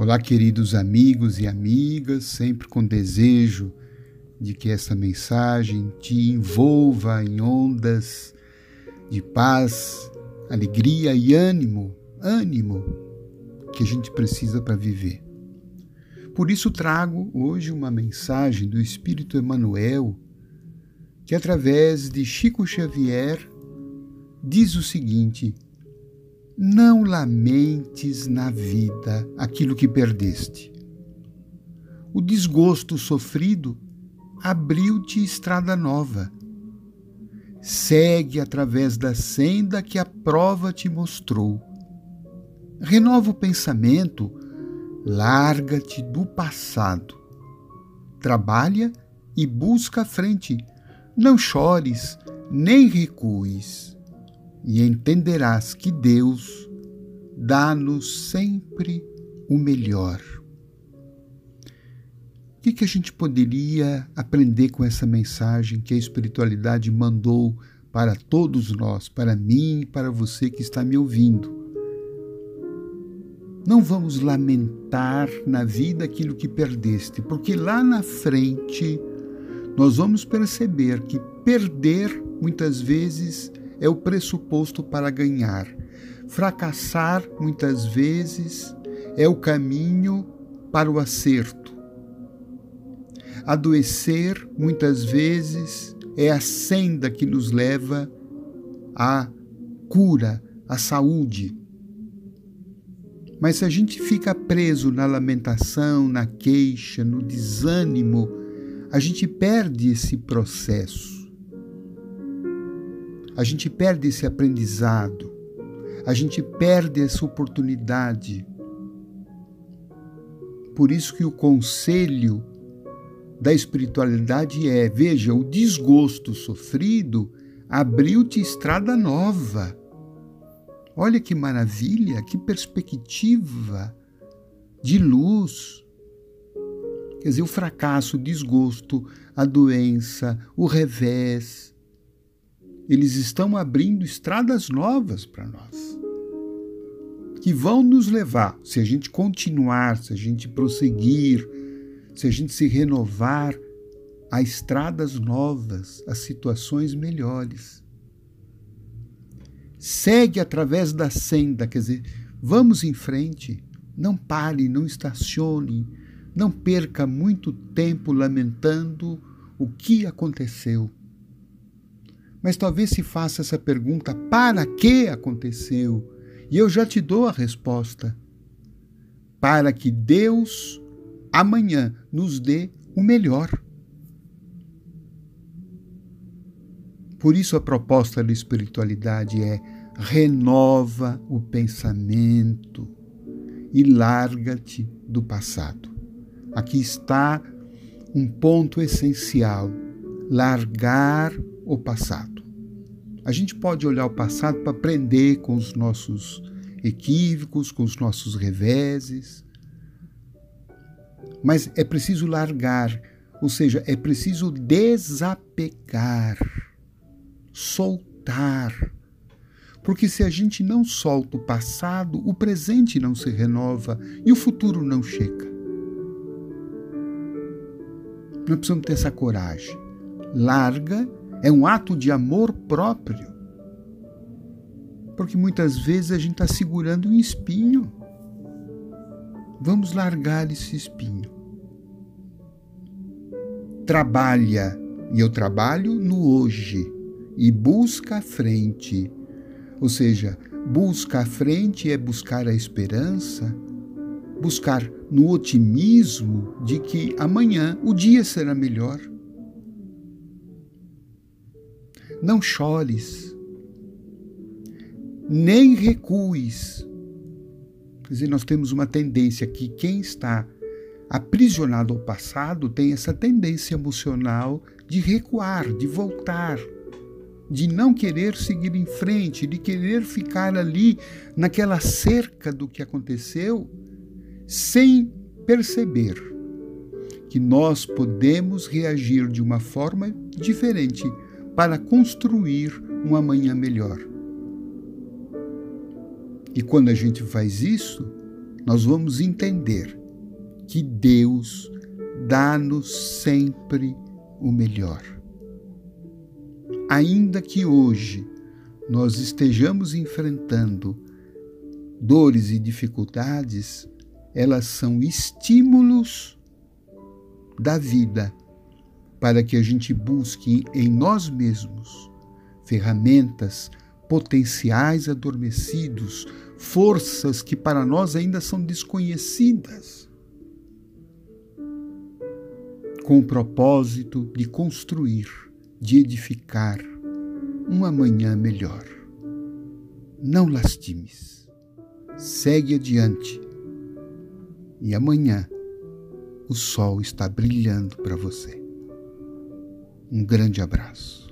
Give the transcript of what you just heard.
Olá, queridos amigos e amigas, sempre com desejo de que essa mensagem te envolva em ondas de paz, alegria e ânimo, ânimo que a gente precisa para viver. Por isso trago hoje uma mensagem do Espírito Emmanuel, que através de Chico Xavier diz o seguinte: não lamentes na vida aquilo que perdeste. O desgosto sofrido abriu-te estrada nova. Segue através da senda que a prova te mostrou. Renova o pensamento, larga-te do passado. Trabalha e busca a frente. Não chores, nem recues e entenderás que Deus dá-nos sempre o melhor. O que, que a gente poderia aprender com essa mensagem que a espiritualidade mandou para todos nós, para mim e para você que está me ouvindo? Não vamos lamentar na vida aquilo que perdeste, porque lá na frente nós vamos perceber que perder muitas vezes é o pressuposto para ganhar. Fracassar, muitas vezes, é o caminho para o acerto. Adoecer, muitas vezes, é a senda que nos leva à cura, à saúde. Mas se a gente fica preso na lamentação, na queixa, no desânimo, a gente perde esse processo a gente perde esse aprendizado, a gente perde essa oportunidade. Por isso que o conselho da espiritualidade é: veja, o desgosto sofrido abriu-te estrada nova. Olha que maravilha, que perspectiva de luz. Quer dizer, o fracasso, o desgosto, a doença, o revés, eles estão abrindo estradas novas para nós, que vão nos levar, se a gente continuar, se a gente prosseguir, se a gente se renovar, a estradas novas, a situações melhores. Segue através da senda, quer dizer, vamos em frente, não pare, não estacione, não perca muito tempo lamentando o que aconteceu mas talvez se faça essa pergunta: para que aconteceu? E eu já te dou a resposta. Para que Deus amanhã nos dê o melhor. Por isso a proposta da espiritualidade é renova o pensamento e larga-te do passado. Aqui está um ponto essencial: largar o passado. A gente pode olhar o passado para aprender com os nossos equívocos, com os nossos reveses, mas é preciso largar, ou seja, é preciso desapegar, soltar. Porque se a gente não solta o passado, o presente não se renova e o futuro não chega. Nós precisamos ter essa coragem. Larga é um ato de amor próprio. Porque muitas vezes a gente está segurando um espinho. Vamos largar esse espinho. Trabalha, e eu trabalho no hoje, e busca a frente. Ou seja, busca a frente é buscar a esperança, buscar no otimismo de que amanhã o dia será melhor. Não chores, nem recues. Quer dizer, nós temos uma tendência que quem está aprisionado ao passado tem essa tendência emocional de recuar, de voltar, de não querer seguir em frente, de querer ficar ali naquela cerca do que aconteceu, sem perceber que nós podemos reagir de uma forma diferente para construir um amanhã melhor. E quando a gente faz isso, nós vamos entender que Deus dá-nos sempre o melhor. Ainda que hoje nós estejamos enfrentando dores e dificuldades, elas são estímulos da vida para que a gente busque em nós mesmos ferramentas, potenciais adormecidos, forças que para nós ainda são desconhecidas, com o propósito de construir, de edificar um amanhã melhor. Não lastimes, segue adiante e amanhã o sol está brilhando para você. Um grande abraço.